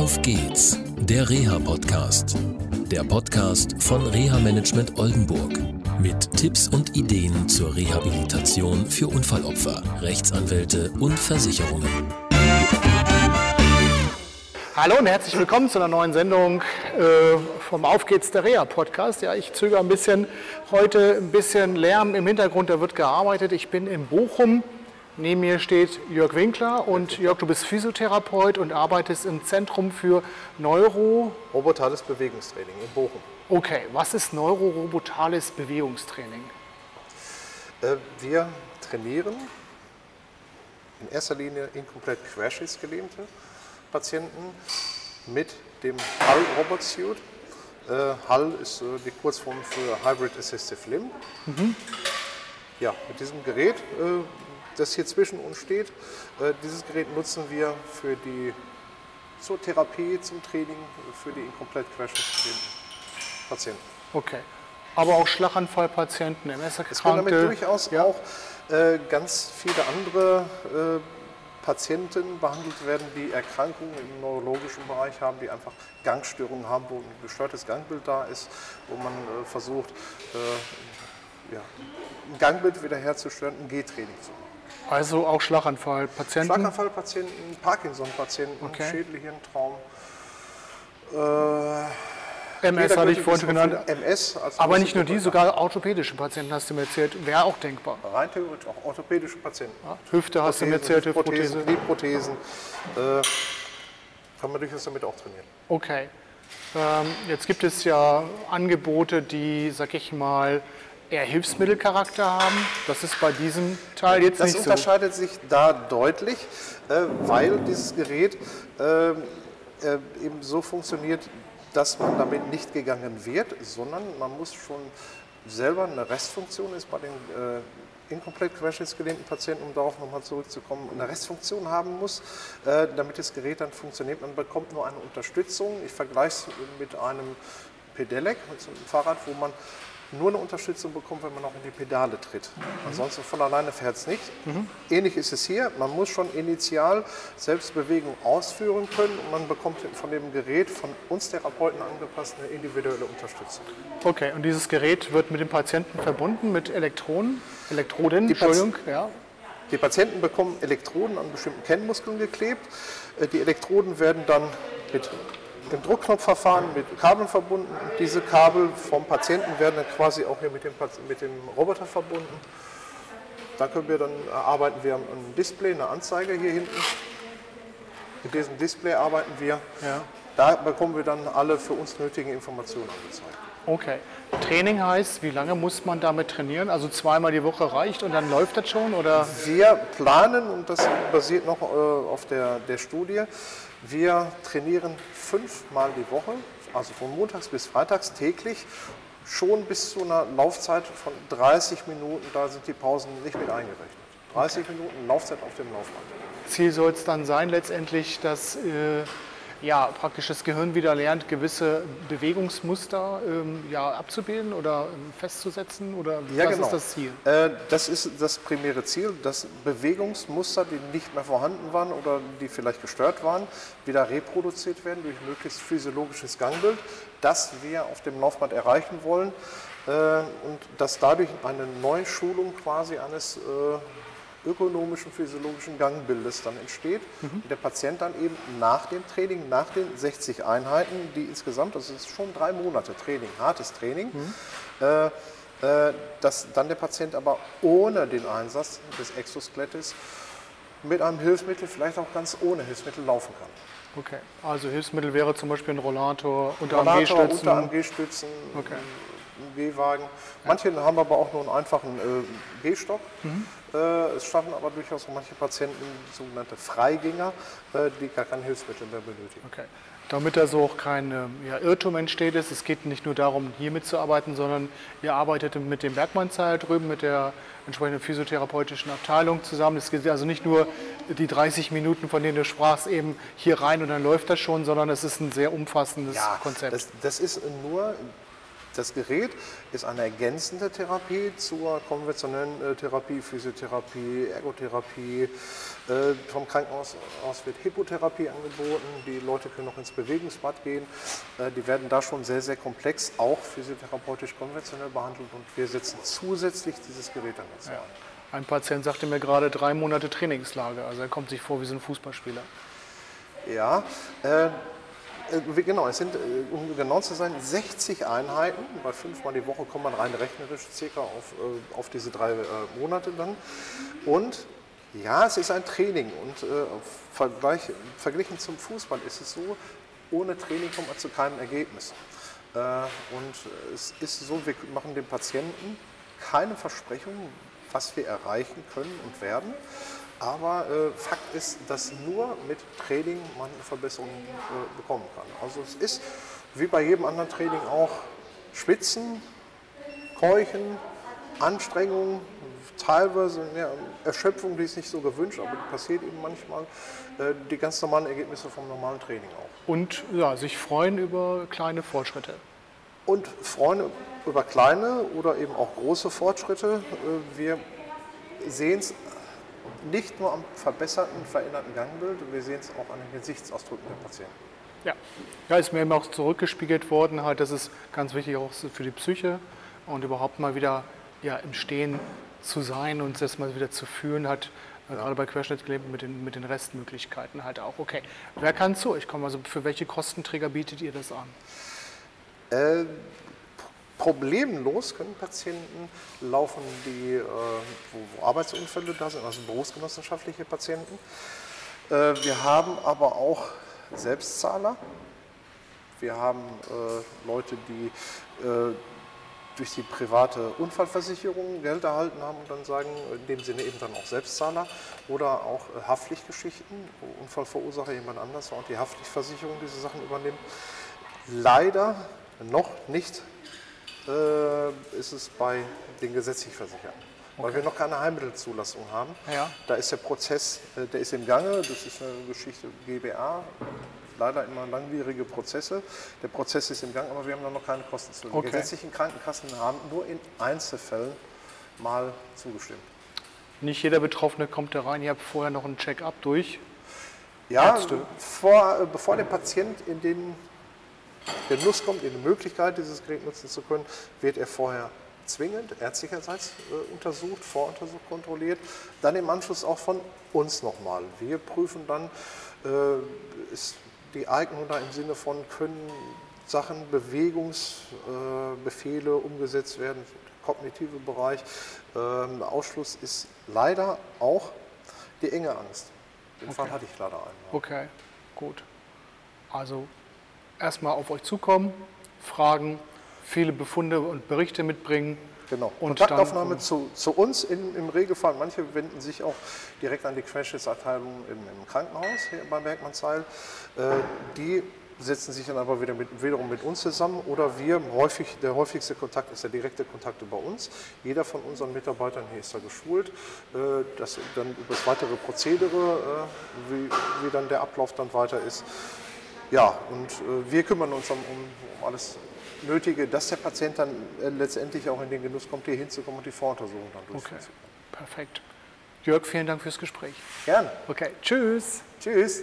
Auf geht's, der Reha-Podcast. Der Podcast von Reha Management Oldenburg. Mit Tipps und Ideen zur Rehabilitation für Unfallopfer, Rechtsanwälte und Versicherungen. Hallo und herzlich willkommen zu einer neuen Sendung äh, vom Auf geht's der Reha Podcast. Ja, ich zögere ein bisschen heute ein bisschen Lärm im Hintergrund, da wird gearbeitet. Ich bin in Bochum. Neben mir steht Jörg Winkler und Jörg, du bist Physiotherapeut und arbeitest im Zentrum für Neuro. Robotales Bewegungstraining in Bochum. Okay, was ist neurorobotales Bewegungstraining? Äh, wir trainieren in erster Linie inkomplett Querschnittsgelähmte Patienten mit dem HAL Robot Suit. Äh, HAL ist äh, die Kurzform für Hybrid Assistive Limb. Mhm. Ja, mit diesem Gerät, äh, das hier zwischen uns steht, äh, dieses Gerät nutzen wir für die zur Therapie, zum Training, für die inkomplett querschnittsgelähmten Patienten. Okay. Aber auch Schlaganfallpatienten, MS-Erkrankte? Es können damit durchaus ja. auch äh, ganz viele andere äh, Patienten behandelt werden, die Erkrankungen im neurologischen Bereich haben, die einfach Gangstörungen haben, wo ein gestörtes Gangbild da ist, wo man äh, versucht, äh, ja, ein Gangbild wiederherzustellen, ein G-Training zu machen. Also auch Schlaganfallpatienten? Schlaganfallpatienten, Parkinson-Patienten, okay. Schädelhirntraum. Äh, MS hatte ich vorhin genannt. MS Aber nicht nur die, sogar orthopädische Patienten hast du mir erzählt. Wäre auch denkbar. Rein theoretisch auch orthopädische Patienten. Ja, Hüfte hast du mir erzählt, Hüftprothese. Knieprothesen. Äh, kann man durchaus damit auch trainieren. Okay. Ähm, jetzt gibt es ja Angebote, die, sag ich mal, eher Hilfsmittelcharakter haben. Das ist bei diesem Teil jetzt das nicht so. Das unterscheidet sich da deutlich, äh, weil dieses Gerät äh, äh, eben so funktioniert, dass man damit nicht gegangen wird, sondern man muss schon selber eine Restfunktion ist bei den äh, inkomplett querschnittsgelähmten Patienten, um darauf nochmal zurückzukommen, eine Restfunktion haben muss, äh, damit das Gerät dann funktioniert. Man bekommt nur eine Unterstützung. Ich vergleiche es mit einem Pedelec, mit so einem Fahrrad, wo man nur eine Unterstützung bekommt, wenn man auch in die Pedale tritt. Ansonsten von alleine fährt es nicht. Mhm. Ähnlich ist es hier. Man muss schon initial Selbstbewegung ausführen können und man bekommt von dem Gerät von uns Therapeuten angepasst eine individuelle Unterstützung. Okay, und dieses Gerät wird mit dem Patienten verbunden mit Elektronen, Elektroden, die Entschuldigung, ja. Die Patienten bekommen Elektroden an bestimmten Kennmuskeln geklebt. Äh, die Elektroden werden dann mit dem Druckknopfverfahren mit Kabeln verbunden. Und diese Kabel vom Patienten werden dann quasi auch hier mit dem, mit dem Roboter verbunden. Da können wir dann arbeiten wir ein Display, eine Anzeige hier hinten. Mit diesem Display arbeiten wir. Ja. Da bekommen wir dann alle für uns nötigen Informationen angezeigt. Okay. Training heißt, wie lange muss man damit trainieren? Also zweimal die Woche reicht und dann läuft das schon? Oder? Wir planen, und das basiert noch äh, auf der, der Studie, wir trainieren fünfmal die Woche, also von montags bis freitags täglich, schon bis zu einer Laufzeit von 30 Minuten. Da sind die Pausen nicht mit eingerechnet. 30 okay. Minuten Laufzeit auf dem Laufband. Ziel soll es dann sein, letztendlich, dass äh, ja, praktisch das Gehirn wieder lernt, gewisse Bewegungsmuster ähm, ja, abzubilden oder ähm, festzusetzen? Oder ja, was genau. ist das Ziel? Äh, das ist das primäre Ziel, dass Bewegungsmuster, die nicht mehr vorhanden waren oder die vielleicht gestört waren, wieder reproduziert werden durch möglichst physiologisches Gangbild, das wir auf dem Laufband erreichen wollen äh, und dass dadurch eine Neuschulung quasi eines äh, ökonomischen, physiologischen Gangbildes dann entsteht. Mhm. Und der Patient dann eben nach dem Training, nach den 60 Einheiten, die insgesamt, das ist schon drei Monate Training, hartes Training, mhm. äh, äh, dass dann der Patient aber ohne den Einsatz des Exoskelettes mit einem Hilfsmittel, vielleicht auch ganz ohne Hilfsmittel laufen kann. Okay, also Hilfsmittel wäre zum Beispiel ein Rollator, Unterarm-G-Stützen. Unterarm-G-Stützen, okay. G-Wagen. Manche haben aber auch nur einen einfachen äh, G-Stock. Mhm. Äh, es schaffen aber durchaus manche Patienten sogenannte Freigänger, äh, die gar kein Hilfsmittel mehr benötigen. Okay. Damit da so auch kein ähm, ja, Irrtum entsteht, ist, es geht nicht nur darum, hier mitzuarbeiten, sondern ihr arbeitet mit dem Bergmann-Zeil drüben, mit der entsprechenden physiotherapeutischen Abteilung zusammen. Es geht also nicht nur die 30 Minuten, von denen du sprachst, eben hier rein und dann läuft das schon, sondern es ist ein sehr umfassendes ja, Konzept. Das, das ist nur Das Gerät ist eine ergänzende Therapie zur konventionellen äh, Therapie, Physiotherapie, Ergotherapie. Äh, vom Krankenhaus aus wird Hippotherapie angeboten. Die Leute können noch ins Bewegungsbad gehen. Äh, die werden da schon sehr, sehr komplex, auch physiotherapeutisch konventionell behandelt und wir setzen zusätzlich dieses Gerät an uns ja. Ein Patient sagte mir gerade drei Monate Trainingslager, also er kommt sich vor wie so ein Fußballspieler. Ja, äh, genau, es sind, äh, um genau zu sein, 60 Einheiten. Bei fünfmal die Woche kommt man rein rechnerisch circa auf, äh, auf diese drei Monate dann. Und ja, es ist ein Training. Und äh, vergleich, verglichen zum Fußball ist es so, ohne Training kommt man zu keinem Ergebnis. Äh, und es ist so, wir machen dem Patienten keine Versprechungen, was wir erreichen können und werden. Aber äh, Fakt ist, dass nur mit Training man eine Verbesserung äh, bekommen kann. Also es ist wie bei jedem anderen Training auch Schwitzen, Keuchen, Anstrengung, teilweise ja, Erschöpfung, die ist nicht so gewünscht, aber die passiert eben manchmal. Äh, die ganz normalen Ergebnisse vom normalen Training auch. Und ja, sich freuen über kleine Fortschritte. Und freuen über kleine oder eben auch große Fortschritte. Äh, wir sehen es nicht nur am verbesserten, veränderten Gangbild, wir sehen es auch an den Gesichtsausdrücken der Patienten. Ja, ja ist mir eben auch zurückgespiegelt worden, halt, das ist ganz wichtig auch für die Psyche und überhaupt mal wieder ja, im Stehen zu sein und das mal wieder zu fühlen, hat ja. gerade bei Querschnittsgelähmten mit den, mit den Restmöglichkeiten halt auch. Okay, wer kann zu euch kommen? Also für welche Kostenträger bietet ihr das an? Äh, problemlos können Patienten laufen, die, äh, wo, wo, Arbeitsunfälle da sind, also berufsgenossenschaftliche Patienten. Äh, wir haben aber auch Selbstzahler. Wir haben äh, Leute, die äh, durch die private Unfallversicherung Geld erhalten haben und dann sagen, in dem Sinne eben dann auch Selbstzahler oder auch äh, Haftpflichtgeschichten, wo Unfallverursacher jemand anders war und die Haftpflichtversicherung diese Sachen übernimmt. Leider noch nicht äh, ist es bei den gesetzlich Versicherten. Okay. Weil wir noch keine Heilmittelzulassung haben. Ja. Da ist der Prozess, äh, der ist im Gange, das ist eine Geschichte GBA, leider immer langwierige Prozesse. Der Prozess ist im Gang, aber wir haben da noch keine Kosten zu. Okay. Die gesetzlichen Krankenkassen haben nur in Einzelfällen mal zugestimmt. Nicht jeder Betroffene kommt da rein, ihr habt vorher noch einen Check-up durch. Ja, vor, äh, bevor der Patient in den Genuss kommt, in die Möglichkeit, dieses Gerät nutzen zu können, wird er vorher zwingend ärztlicherseits äh, untersucht, voruntersucht, kontrolliert, dann im Anschluss auch von uns nochmal. Wir prüfen dann, äh, ist die Eignung da im Sinne von, können Sachen, Bewegungsbefehle äh, umgesetzt werden, kognitive Bereich. Ähm, Ausschluss ist leider auch die enge Angst. Den okay. Fall hatte ich leider einmal. Okay, gut. Also erstmal auf euch zukommen, fragen, viele Befunde und Berichte mitbringen. Genau. Und Kontaktaufnahme dann, zu, zu, uns in, im Regelfall. Manche wenden sich auch direkt an die Querschnittsabteilung im, im Krankenhaus hier bei Bergmannsheil. Äh, die setzen sich dann aber wieder mit, wiederum mit uns zusammen oder wir, häufig, der häufigste Kontakt ist der direkte Kontakt über uns. Jeder von unseren Mitarbeitern hier ist da geschult, äh, dass dann über das weitere Prozedere, äh, wie, wie dann der Ablauf dann weiter ist. Ja, und äh, wir kümmern uns um, um alles Nötige, dass der Patient dann äh, letztendlich auch in den Genuss kommt, hier hinzukommen und die Voruntersuchung dann durchzuführen. Okay, perfekt. Jörg, vielen Dank fürs Gespräch. Gerne. Okay, tschüss. Tschüss.